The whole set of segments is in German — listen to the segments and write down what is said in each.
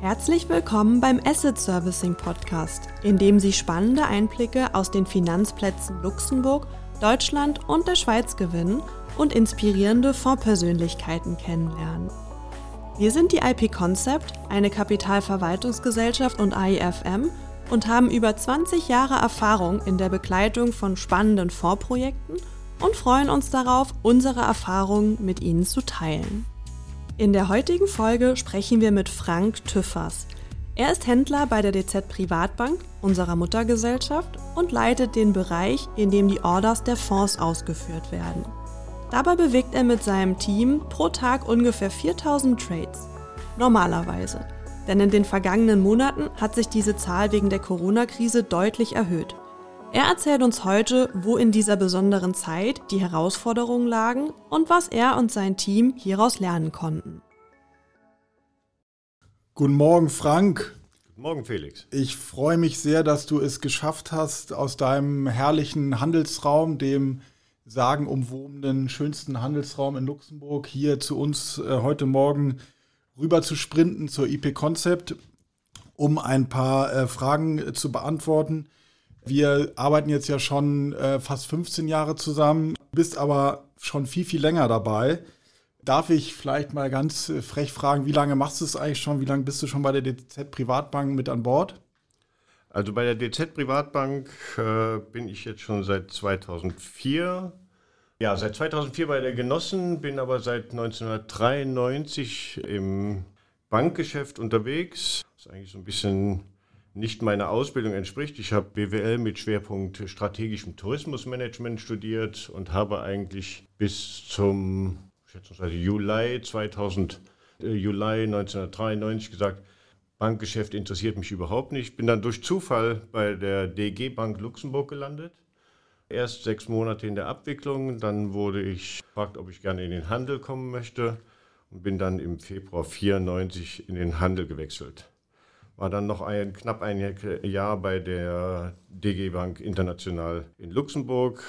Herzlich willkommen beim Asset Servicing Podcast, in dem Sie spannende Einblicke aus den Finanzplätzen Luxemburg, Deutschland und der Schweiz gewinnen und inspirierende Fondspersönlichkeiten kennenlernen. Wir sind die IP Concept, eine Kapitalverwaltungsgesellschaft und AIFM und haben über 20 Jahre Erfahrung in der Begleitung von spannenden Fondsprojekten und freuen uns darauf, unsere Erfahrungen mit Ihnen zu teilen. In der heutigen Folge sprechen wir mit Frank Tüffers. Er ist Händler bei der DZ Privatbank, unserer Muttergesellschaft, und leitet den Bereich, in dem die Orders der Fonds ausgeführt werden. Dabei bewegt er mit seinem Team pro Tag ungefähr 4000 Trades. Normalerweise. Denn in den vergangenen Monaten hat sich diese Zahl wegen der Corona-Krise deutlich erhöht. Er erzählt uns heute, wo in dieser besonderen Zeit die Herausforderungen lagen und was er und sein Team hieraus lernen konnten. Guten Morgen, Frank. Guten Morgen, Felix. Ich freue mich sehr, dass du es geschafft hast, aus deinem herrlichen Handelsraum, dem sagenumwobenen, schönsten Handelsraum in Luxemburg, hier zu uns äh, heute Morgen rüber zu sprinten zur IP Concept, um ein paar äh, Fragen äh, zu beantworten wir arbeiten jetzt ja schon äh, fast 15 Jahre zusammen, bist aber schon viel, viel länger dabei. Darf ich vielleicht mal ganz äh, frech fragen, wie lange machst du es eigentlich schon? Wie lange bist du schon bei der DZ Privatbank mit an Bord? Also bei der DZ Privatbank äh, bin ich jetzt schon seit 2004. Ja, seit 2004 bei der Genossen, bin aber seit 1993 im Bankgeschäft unterwegs. Das ist eigentlich so ein bisschen nicht meiner Ausbildung entspricht. Ich habe BWL mit Schwerpunkt strategischem Tourismusmanagement studiert und habe eigentlich bis zum schätzungsweise Juli 2000, äh, Juli 1993 gesagt, Bankgeschäft interessiert mich überhaupt nicht. Bin dann durch Zufall bei der DG Bank Luxemburg gelandet. Erst sechs Monate in der Abwicklung, dann wurde ich gefragt, ob ich gerne in den Handel kommen möchte und bin dann im Februar 1994 in den Handel gewechselt war dann noch ein, knapp ein Jahr bei der DG Bank International in Luxemburg,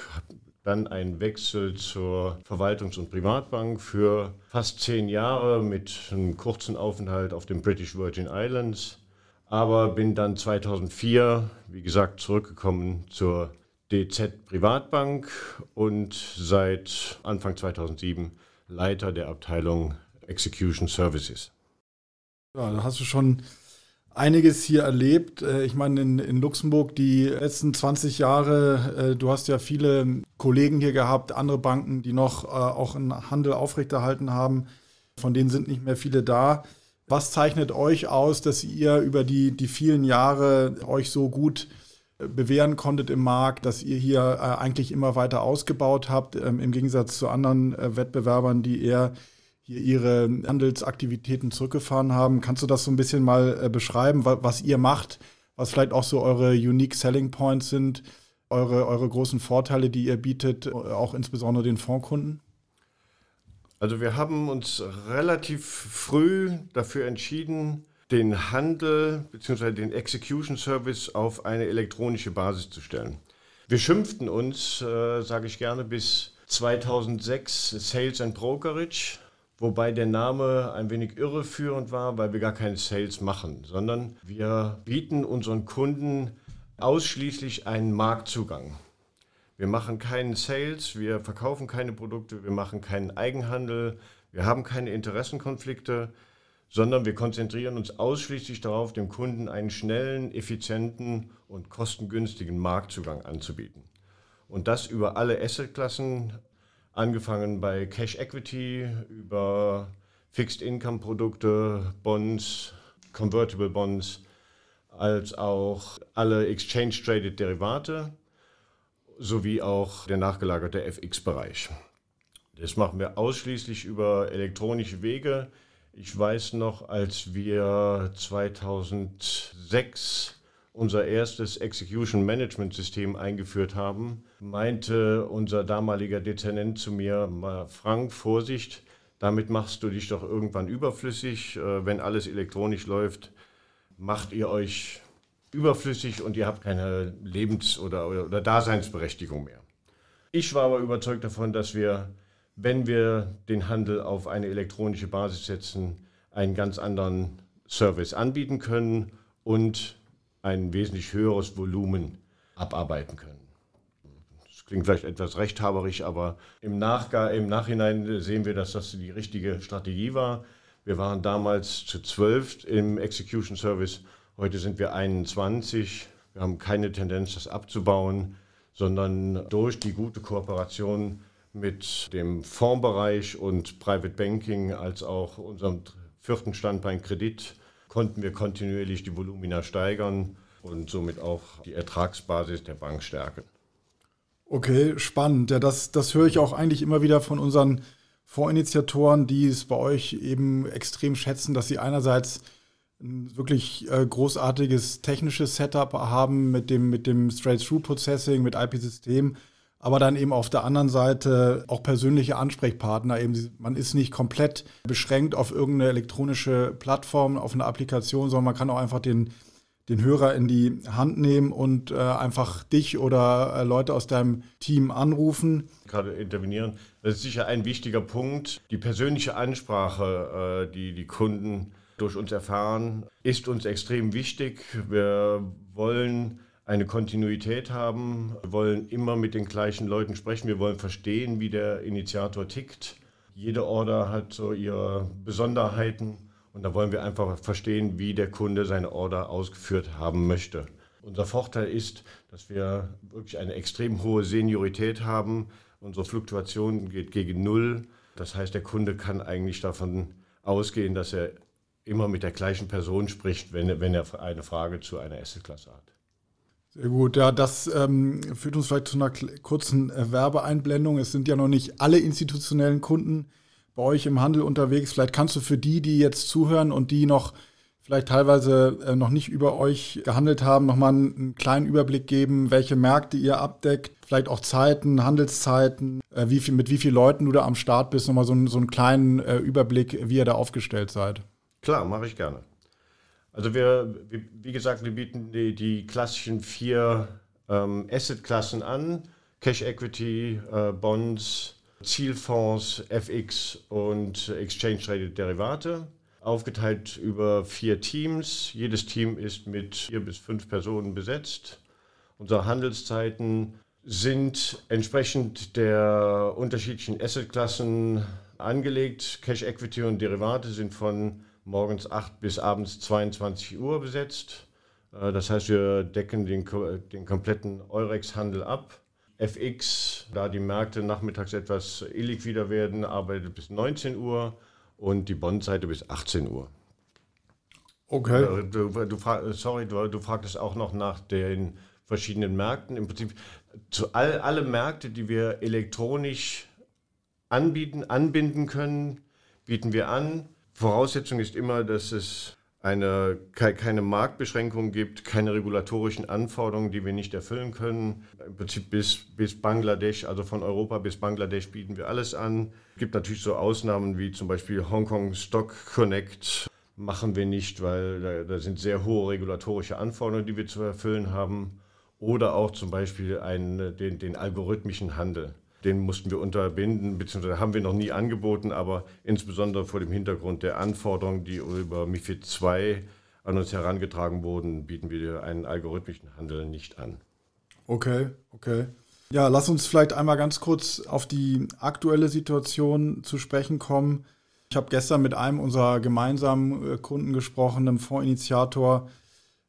dann ein Wechsel zur Verwaltungs- und Privatbank für fast zehn Jahre mit einem kurzen Aufenthalt auf den British Virgin Islands. Aber bin dann 2004, wie gesagt, zurückgekommen zur DZ Privatbank und seit Anfang 2007 Leiter der Abteilung Execution Services. Ja, da hast du schon einiges hier erlebt. Äh, ich meine, in, in Luxemburg die letzten 20 Jahre, äh, du hast ja viele Kollegen hier gehabt, andere Banken, die noch äh, auch einen Handel aufrechterhalten haben. Von denen sind nicht mehr viele da. Was zeichnet euch aus, dass ihr über die, die vielen Jahre euch so gut bewähren konntet im Markt, dass ihr hier eigentlich immer weiter ausgebaut habt, ähm, im Gegensatz zu anderen Wettbewerbern, die eher hier ihre Handelsaktivitäten zurückgefahren haben. Kannst du das so ein bisschen mal äh, beschreiben, was, ihr macht, was vielleicht auch so eure Unique Selling Points sind, eure, eure großen Vorteile, die ihr bietet, äh, auch insbesondere den Fondskunden? Also wir haben uns relativ früh dafür entschieden, den Handel bzw. den Execution Service auf eine elektronische Basis zu stellen. Wir schimpften uns, äh, sage ich gerne, bis 2006 Sales and Brokerage Wobei der Name ein wenig irreführend war, weil wir gar keine Sales machen, sondern wir bieten unseren Kunden ausschließlich einen Marktzugang. Wir machen keinen Sales, wir verkaufen keine Produkte, wir machen keinen Eigenhandel, wir haben keine Interessenkonflikte, sondern wir konzentrieren uns ausschließlich darauf, dem Kunden einen schnellen, effizienten und kostengünstigen Marktzugang anzubieten. Und das über alle Assetklassen, angefangen bei Cash Equity über Fixed Income Produkte, Bonds, Convertible Bonds, als auch alle Exchange Traded Derivate sowie auch der nachgelagerte FX-Bereich. Das machen wir ausschließlich über elektronische Wege. Ich weiß noch, als wir 2006 unser erstes Execution Management System eingeführt haben, meinte unser damaliger Dezernent zu mir, Frank, Vorsicht, damit machst du dich doch irgendwann überflüssig. Äh, wenn alles elektronisch läuft, macht ihr euch überflüssig und ihr habt keine Lebens- oder, oder, oder Daseinsberechtigung mehr. Ich war aber überzeugt davon, dass wir, wenn wir den Handel auf eine elektronische Basis setzen, einen ganz anderen Service anbieten können und ein wesentlich höheres Volumen abarbeiten können. Das klingt vielleicht etwas rechthaberisch, aber im, im Nachhinein sehen wir, dass das die richtige Strategie war. Wir waren damals zu zwölf im Execution Service, heute sind wir 21. Wir haben keine Tendenz, das abzubauen, sondern durch die gute Kooperation mit dem Fondsbereich und Private Banking als auch unserem vierten Standbein Kredit konnten wir kontinuierlich die Volumina steigern und somit auch die Ertragsbasis der Bank stärken. Okay, spannend. Ja, das, das höre ich auch eigentlich immer wieder von unseren Vorinitiatoren, die es bei euch eben extrem schätzen, dass sie einerseits ein wirklich äh, großartiges technisches Setup haben mit dem, mit dem Straight-Through-Processing, mit IP-System, aber dann eben auf der anderen Seite auch persönliche Ansprechpartner. Eben, man ist nicht komplett beschränkt auf irgendeine elektronische Plattform, auf eine Applikation, sondern man kann auch einfach den, den Hörer in die Hand nehmen und äh, einfach dich oder äh, Leute aus deinem Team anrufen. Gerade intervenieren. Das ist sicher ein wichtiger Punkt. Die persönliche Ansprache, äh, die die Kunden durch uns erfahren, ist uns extrem wichtig. Wir wollen eine Kontinuität haben. Wir wollen immer mit den gleichen Leuten sprechen. Wir wollen verstehen, wie der Initiator tickt. Jede Order hat so ihre Besonderheiten und da wollen wir einfach verstehen, wie der Kunde seine Order ausgeführt haben möchte. Unser Vorteil ist, dass wir wirklich eine extrem hohe Seniorität haben. Unsere Fluktuation geht gegen Null. Das heißt, der Kunde kann eigentlich davon ausgehen, dass er immer mit der gleichen Person spricht, wenn, wenn er eine Frage zu einer Assetklasse hat. Sehr gut, ja, das ähm, führt uns vielleicht zu einer kurzen äh, Werbeeinblendung. Es sind ja noch nicht alle institutionellen Kunden bei euch im Handel unterwegs. Vielleicht kannst du für die, die jetzt zuhören und die noch vielleicht teilweise äh, noch nicht über euch gehandelt haben, nochmal einen kleinen Überblick geben, welche Märkte ihr abdeckt, vielleicht auch Zeiten, Handelszeiten, äh, wie viel, mit wie vielen Leuten du da am Start bist, nochmal so, so einen kleinen äh, Überblick, wie ihr da aufgestellt seid. Klar, mache ich gerne. Also wir, wie gesagt, wir bieten die, die klassischen vier ähm, Asset-Klassen an. Cash Equity, äh, Bonds, Zielfonds, FX und Exchange Traded Derivate. Aufgeteilt über vier Teams. Jedes Team ist mit vier bis fünf Personen besetzt. Unsere Handelszeiten sind entsprechend der unterschiedlichen Assetklassen angelegt. Cash Equity und Derivate sind von morgens 8 bis abends 22 Uhr besetzt. Äh, das heißt, wir decken den, den kompletten Eurex-Handel ab. FX, da die Märkte nachmittags etwas illiquider werden, arbeitet bis 19 Uhr und die Bond-Seite bis 18 Uhr. Okay. Äh, du, du, sorry, du, du fragtest auch noch nach den verschiedenen Märkten. Im Prinzip zu all, alle Märkte, die wir elektronisch anbieten, anbinden können, bieten wir an. Voraussetzung ist immer, dass es eine, keine Marktbeschränkungen gibt, keine regulatorischen Anforderungen, die wir nicht erfüllen können. Im Prinzip bis, bis Bangladesch, also von Europa bis Bangladesch bieten wir alles an. Es gibt natürlich so Ausnahmen wie zum Beispiel Hongkong Stock Connect. Machen wir nicht, weil da, da sind sehr hohe regulatorische Anforderungen, die wir zu erfüllen haben. Oder auch zum Beispiel einen, den, den algorithmischen Handel. Den mussten wir unterbinden, beziehungsweise haben wir noch nie angeboten, aber insbesondere vor dem Hintergrund der Anforderungen, die über MIFID II an uns herangetragen wurden, bieten wir einen algorithmischen Handel nicht an. Okay, okay. Ja, lass uns vielleicht einmal ganz kurz auf die aktuelle Situation zu sprechen kommen. Ich habe gestern mit einem unserer gemeinsamen äh, Kunden gesprochen, einem Fondsinitiator,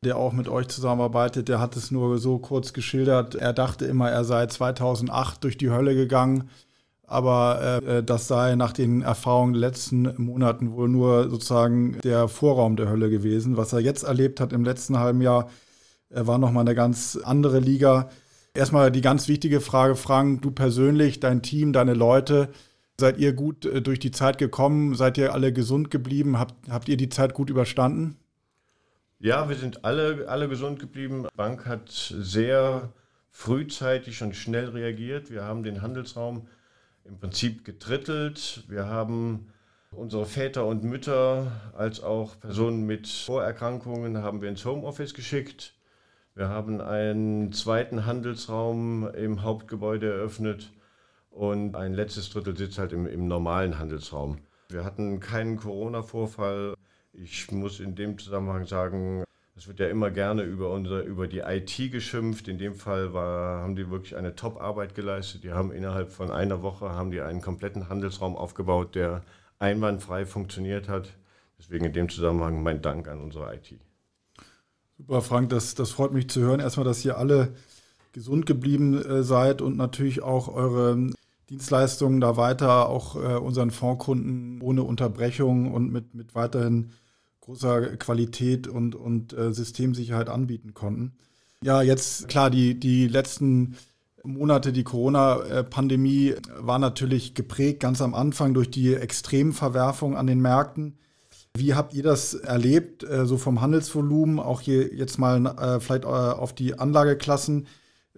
der auch mit euch zusammenarbeitet, der hat es nur so kurz geschildert. Er dachte immer, er sei 2008 durch die Hölle gegangen, aber äh, das sei nach den Erfahrungen der letzten Monaten wohl nur sozusagen der Vorraum der Hölle gewesen. Was er jetzt erlebt hat im letzten halben Jahr, äh, war nochmal eine ganz andere Liga. Erstmal die ganz wichtige Frage, Frank, du persönlich, dein Team, deine Leute, seid ihr gut äh, durch die Zeit gekommen? Seid ihr alle gesund geblieben? Habt, habt ihr die Zeit gut überstanden? Ja, wir sind alle, alle gesund geblieben. Die Bank hat sehr frühzeitig und schnell reagiert. Wir haben den Handelsraum im Prinzip getrittelt. Wir haben unsere Väter und Mütter als auch Personen mit Vorerkrankungen haben wir ins Homeoffice geschickt. Wir haben einen zweiten Handelsraum im Hauptgebäude eröffnet und ein letztes Drittel sitzt halt im, im normalen Handelsraum. Wir hatten keinen Corona-Vorfall Ich muss in dem Zusammenhang sagen, es wird ja immer gerne über, unsere, über die IT geschimpft. In dem Fall war, haben die wirklich eine Top-Arbeit geleistet. Die haben innerhalb von einer Woche haben die einen kompletten Handelsraum aufgebaut, der einwandfrei funktioniert hat. Deswegen in dem Zusammenhang mein Dank an unsere IT. Super, Frank, das, das freut mich zu hören. Erstmal, dass ihr alle gesund geblieben äh, seid und natürlich auch eure Dienstleistungen da weiter auch äh, unseren Fondskunden ohne Unterbrechung und mit, mit weiterhin großer Qualität und, und äh, Systemsicherheit anbieten konnten. Ja, jetzt klar, die, die letzten Monate, die Corona-Pandemie war natürlich geprägt ganz am Anfang durch die Extremverwerfung an den Märkten. Wie habt ihr das erlebt, äh, so vom Handelsvolumen, auch hier jetzt mal äh, vielleicht äh, auf die Anlageklassen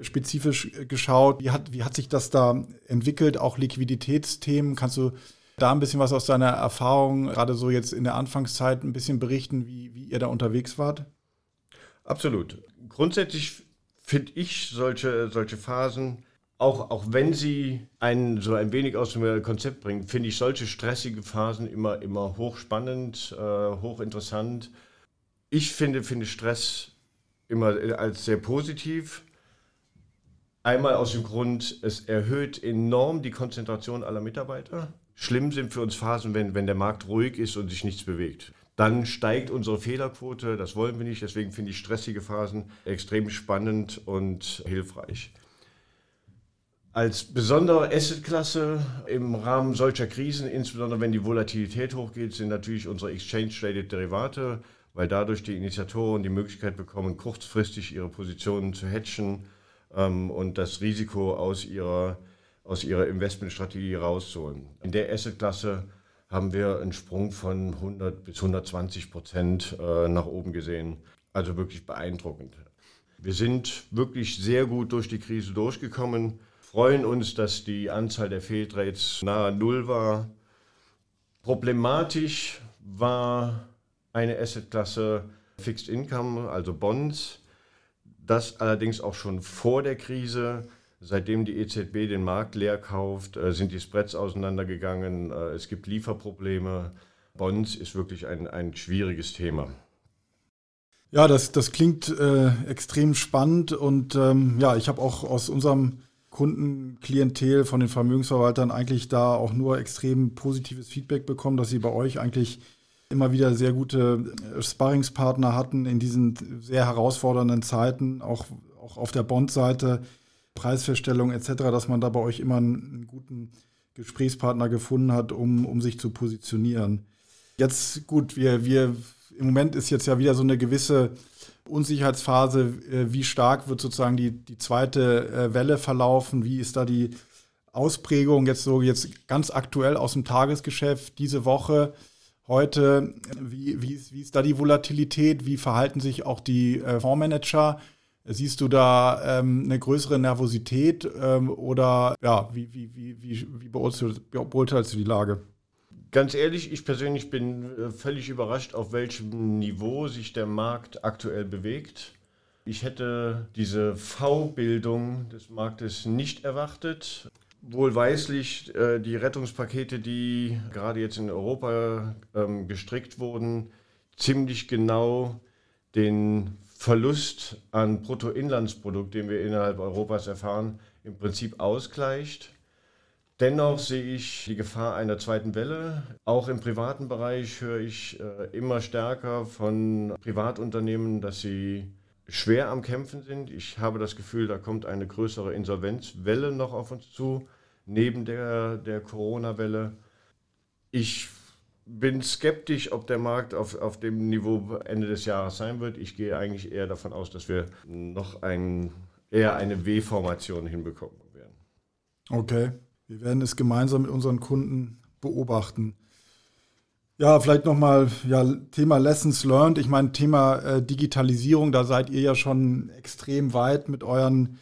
spezifisch geschaut? Wie hat, wie hat sich das da entwickelt, auch Liquiditätsthemen? Kannst du da ein bisschen was aus deiner Erfahrung, gerade so jetzt in der Anfangszeit, ein bisschen berichten, wie, wie ihr da unterwegs wart? Absolut. Grundsätzlich finde ich solche, solche Phasen auch, auch wenn sie einen so ein wenig aus dem Konzept bringen, finde ich solche stressige Phasen immer, immer hochspannend, äh, hochinteressant. Ich finde, finde Stress immer als sehr positiv. Einmal aus dem Grund, es erhöht enorm die Konzentration aller Mitarbeiter. Schlimm sind für uns Phasen, wenn, wenn der Markt ruhig ist und sich nichts bewegt. Dann steigt unsere Fehlerquote, das wollen wir nicht, deswegen finde ich stressige Phasen extrem spannend und hilfreich. Als besondere Assetklasse im Rahmen solcher Krisen, insbesondere wenn die Volatilität hochgeht, sind natürlich unsere Exchange-Traded Derivate, weil dadurch die Initiatoren die Möglichkeit bekommen, kurzfristig ihre Positionen zu hatchen ähm, und das Risiko aus ihrer, aus ihrer Investmentstrategie rauszuholen. In der Assetklasse haben wir einen Sprung von 100 bis 120 Prozent äh, nach oben gesehen. Also wirklich beeindruckend. Wir sind wirklich sehr gut durch die Krise durchgekommen freuen uns, dass die Anzahl der Fehltrades nahe Null war. Problematisch war eine Assetklasse Fixed Income, also Bonds. Das allerdings auch schon vor der Krise. Seitdem die EZB den Markt leer kauft, äh, sind die Spreads auseinandergegangen. Äh, es gibt Lieferprobleme. Bonds ist wirklich ein, ein schwieriges Thema. Ja, das, das klingt äh, extrem spannend und ähm, ja, ich habe auch aus unserem Kundenklientel von den Vermögensverwaltern eigentlich da auch nur extrem positives Feedback bekommen, dass sie bei euch eigentlich immer wieder sehr gute äh, Sparringspartner hatten in diesen sehr herausfordernden Zeiten, auch, auch auf der Bond-Seite, Preisfeststellung etc., dass man da bei euch immer einen, einen guten Gesprächspartner gefunden hat, um, um sich zu positionieren. Jetzt gut, wir, wir im Moment ist jetzt ja wieder so eine gewisse Unsicherheitsphase, äh, wie stark wird sozusagen die, die zweite äh, Welle verlaufen, wie ist da die Ausprägung jetzt so jetzt ganz aktuell aus dem Tagesgeschäft diese Woche, heute, wie, wie, wie ist da die Volatilität, wie verhalten sich auch die äh, Fondsmanager? Siehst du da ähm, eine größere Nervosität ähm, oder ja, wie, wie, wie, wie, wie beurteilst du die Lage? Ganz ehrlich, ich persönlich bin äh, völlig überrascht, auf welchem Niveau sich der Markt aktuell bewegt. Ich hätte diese V-Bildung des Marktes nicht erwartet. Wohlweislich äh, die Rettungspakete, die gerade jetzt in Europa ähm, gestrickt wurden, ziemlich genau den Verlust an Bruttoinlandsprodukt, den wir innerhalb Europas erfahren, im Prinzip ausgleicht. Dennoch sehe ich die Gefahr einer zweiten Welle. Auch im privaten Bereich höre ich äh, immer stärker von Privatunternehmen, dass sie schwer am Kämpfen sind. Ich habe das Gefühl, da kommt eine größere Insolvenzwelle noch auf uns zu, neben der, der Corona-Welle. Ich bin skeptisch, ob der Markt auf, auf dem Niveau Ende des Jahres sein wird. Ich gehe eigentlich eher davon aus, dass wir noch ein, eher eine W-Formation hinbekommen werden. Okay. Wir werden es gemeinsam mit unseren Kunden beobachten. Ja, vielleicht nochmal ja, Thema Lessons Learned. Ich meine, Thema äh, Digitalisierung, da seid ihr ja schon extrem weit mit euren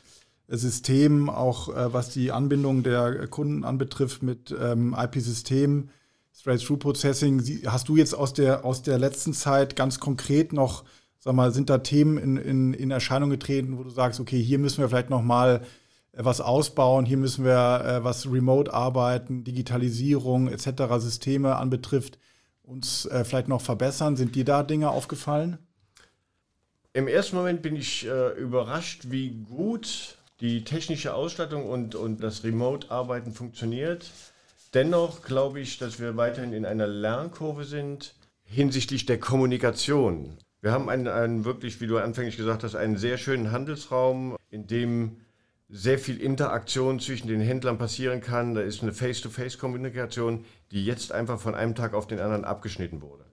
äh, Systemen, auch äh, was die Anbindung der Kunden anbetrifft mit ähm, IP-Systemen, Straight-Through-Processing. Hast du jetzt aus der, aus der letzten Zeit ganz konkret noch, sag mal, sind da Themen in, in, in Erscheinung getreten, wo du sagst, okay, hier müssen wir vielleicht nochmal äh, was ausbauen. Hier müssen wir, äh, was Remote-Arbeiten, Digitalisierung etc. Systeme anbetrifft, uns äh, vielleicht noch verbessern? Sind dir da Dinge aufgefallen? Im ersten Moment bin ich äh, überrascht, wie gut die technische Ausstattung und, und das Remote-Arbeiten funktioniert. Dennoch glaube ich, dass wir weiterhin in einer Lernkurve sind hinsichtlich der Kommunikation. Wir haben einen, einen wirklich, wie du anfänglich gesagt hast, einen sehr schönen Handelsraum, in dem sehr viel Interaktion zwischen den Händlern passieren kann. Da ist eine Face-to-Face-Kommunikation, die jetzt einfach von einem Tag auf den anderen abgeschnitten wurde.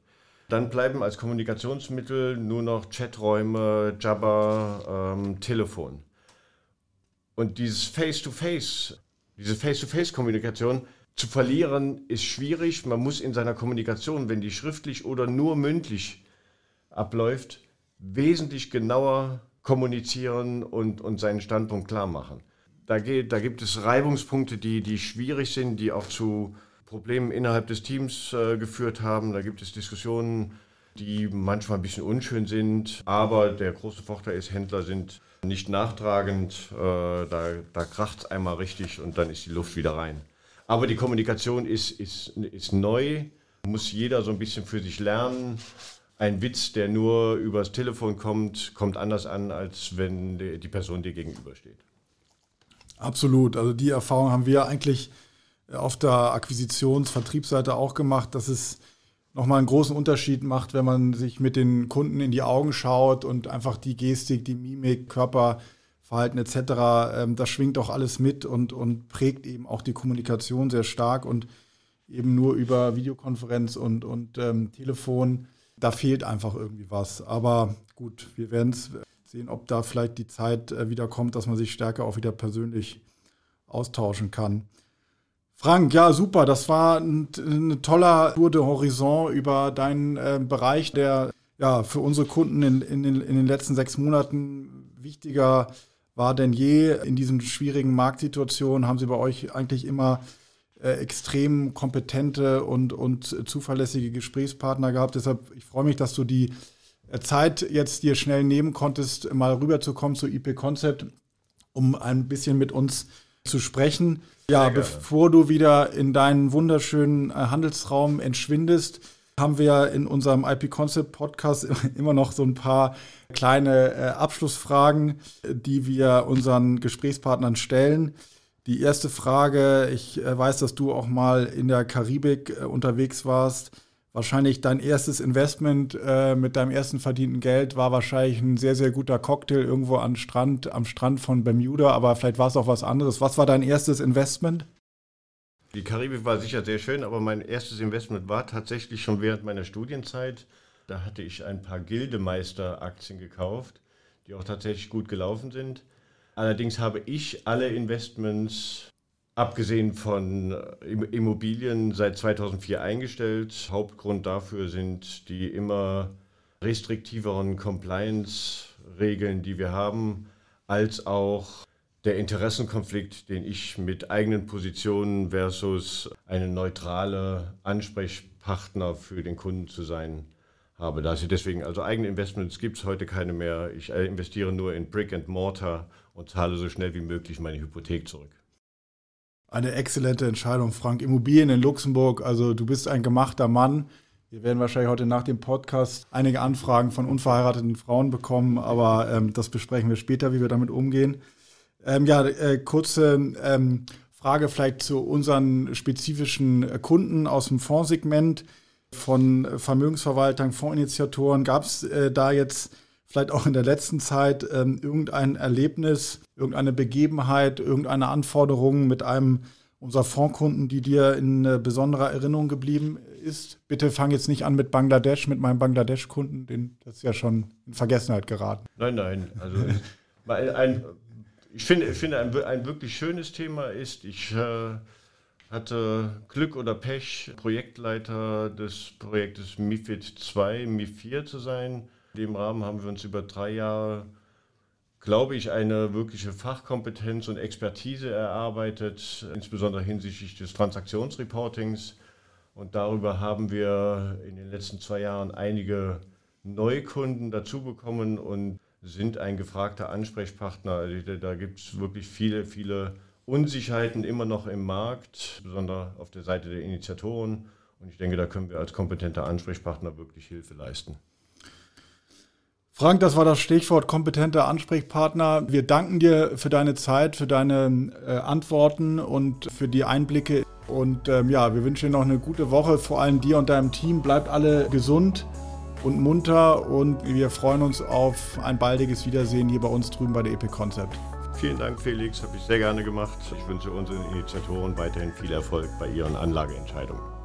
Dann bleiben als Kommunikationsmittel nur noch Chaträume, Jabber, ähm, Telefon. Und dieses Face-to-Face, diese Face-to-Face-Kommunikation zu verlieren, ist schwierig. Man muss in seiner Kommunikation, wenn die schriftlich oder nur mündlich abläuft, wesentlich genauer kommunizieren und, und seinen Standpunkt klar machen. Da, geht, da gibt es Reibungspunkte, die, die schwierig sind, die auch zu Problemen innerhalb des Teams äh, geführt haben. Da gibt es Diskussionen, die manchmal ein bisschen unschön sind. Aber der große Vorteil ist, Händler sind nicht nachtragend. Äh, da da kracht es einmal richtig und dann ist die Luft wieder rein. Aber die Kommunikation ist, ist, ist neu, muss jeder so ein bisschen für sich lernen. Ein Witz, der nur übers Telefon kommt, kommt anders an, als wenn die Person dir gegenübersteht. Absolut. Also die Erfahrung haben wir eigentlich auf der Akquisitions-, Vertriebsseite auch gemacht, dass es nochmal einen großen Unterschied macht, wenn man sich mit den Kunden in die Augen schaut und einfach die Gestik, die Mimik, Körperverhalten etc., ähm, das schwingt auch alles mit und, und prägt eben auch die Kommunikation sehr stark und eben nur über Videokonferenz und, und ähm, Telefon, da fehlt einfach irgendwie was. Aber gut, wir werden es sehen, ob da vielleicht die Zeit äh, wieder kommt, dass man sich stärker auch wieder persönlich austauschen kann. Frank, ja, super. Das war ein, ein toller Tour de Horizon über deinen äh, Bereich, der ja für unsere Kunden in, in, den, in den letzten sechs Monaten wichtiger war denn je. In diesen schwierigen Marktsituationen haben sie bei euch eigentlich immer extrem kompetente und, und zuverlässige Gesprächspartner gehabt. Deshalb, ich freue mich, dass du die äh, Zeit jetzt dir schnell nehmen konntest, mal rüberzukommen zu IP Concept, um ein bisschen mit uns zu sprechen. Ja, bevor du wieder in deinen wunderschönen äh, Handelsraum entschwindest, haben wir in unserem IP Concept Podcast immer noch so ein paar kleine äh, Abschlussfragen, die wir unseren Gesprächspartnern stellen. Die erste Frage, ich äh, weiß, dass du auch mal in der Karibik unterwegs warst wahrscheinlich dein erstes Investment äh, mit deinem ersten verdienten Geld war wahrscheinlich ein sehr, sehr guter Cocktail irgendwo am Strand, am Strand von Bermuda, aber vielleicht war es auch was anderes. Was war dein erstes Investment? Die Karibik war sicher sehr schön, aber mein erstes Investment war tatsächlich schon während meiner Studienzeit. Da hatte ich ein paar Gildemeister-Aktien gekauft, die auch tatsächlich gut gelaufen sind. Allerdings habe ich alle Investments abgesehen von äh, Immobilien seit 2004 eingestellt. Hauptgrund dafür sind die immer restriktiveren Compliance-Regeln, die wir haben, als auch der Interessenkonflikt, den ich mit eigenen Positionen versus eine neutrale Ansprechpartner für den Kunden zu sein habe. Da sie deswegen, also eigene Investments gibt es heute keine mehr. Ich äh, investiere nur in Brick and Mortar und zahle so schnell wie möglich meine Hypothek zurück. Eine exzellente Entscheidung, Frank. Immobilien in Luxemburg, also du bist ein gemachter Mann. Wir werden wahrscheinlich heute nach dem Podcast einige Anfragen von unverheirateten Frauen bekommen, aber ähm, das besprechen wir später, wie wir damit umgehen. Ähm, ja, äh, kurze ähm, Frage vielleicht zu unseren spezifischen Kunden aus dem Fondssegment von Vermögensverwaltern, Fondsinitiatoren. Gab es äh, da jetzt vielleicht auch in der letzten Zeit ähm, irgendein Erlebnis, irgendeine Begebenheit, irgendeine Anforderung mit einem unserer Fondkunden, die dir in äh, besonderer Erinnerung geblieben ist? Bitte fang jetzt nicht an mit Bangladesch, mit meinem Bangladesch-Kunden, das ist ja schon in Vergessenheit geraten. Nein, nein, also ein, ein, ich finde, ich finde ein, ein, wirklich schönes Thema ist, ich äh, hatte Glück oder Pech, Projektleiter des Projektes MIFID 2, MIF 4 zu sein in dem Rahmen haben wir uns über drei Jahre, glaube ich, eine wirkliche Fachkompetenz und Expertise erarbeitet, insbesondere hinsichtlich des Transaktionsreportings. Und darüber haben wir in den letzten zwei Jahren einige Neukunden dazu bekommen und sind ein gefragter Ansprechpartner. Also da gibt es wirklich viele, viele Unsicherheiten immer noch im Markt, besonders auf der Seite der Initiatoren Und ich denke, da können wir als kompetenter Ansprechpartner wirklich Hilfe leisten. Frank, das war das Stichwort kompetenter Ansprechpartner. Wir danken dir für deine Zeit, für deine äh, Antworten und für die Einblicke. Und ähm, ja, wir wünschen dir noch eine gute Woche, vor allem dir und deinem Team. Bleibt alle gesund und munter und wir freuen uns auf ein baldiges Wiedersehen hier bei uns drüben bei der EP Concept. Vielen Dank, Felix, habe ich sehr gerne gemacht. Ich wünsche unseren Initiatoren weiterhin viel Erfolg bei ihren Anlageentscheidungen.